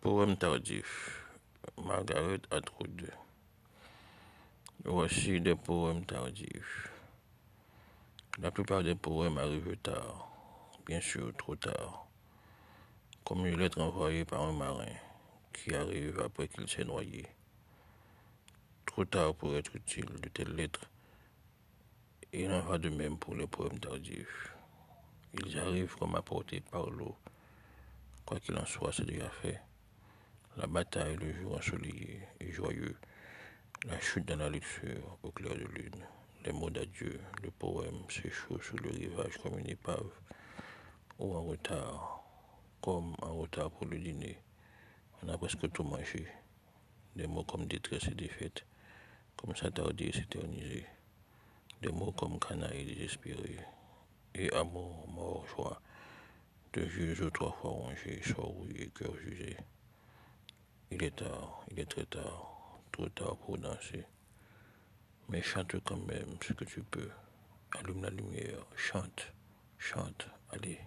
Poème tardif. Margaret Atwood. Voici des poèmes tardifs. La plupart des poèmes arrivent tard, bien sûr trop tard, comme une lettre envoyée par un marin qui arrive après qu'il s'est noyé. Trop tard pour être utile de telles lettres. Il en va de même pour les poèmes tardifs. Ils arrivent comme apportés par l'eau. Quoi qu'il en soit, c'est déjà fait. La bataille, le jour ensoleillé et joyeux, la chute dans la luxure au clair de lune, les mots d'adieu, le poème s'échoue sur le rivage comme une épave, ou en retard, comme en retard pour le dîner. On a presque tout mangé. Des mots comme détresse et défaite, comme s'attarder et s'éterniser. Des mots comme canaille et désespéré, et amour, mort, joie, de juge trois fois rongé, sort rouillé, cœur jugé. Il est tard, il est très tard, trop tard pour danser. Mais chante quand même ce que tu peux. Allume la lumière, chante, chante, allez.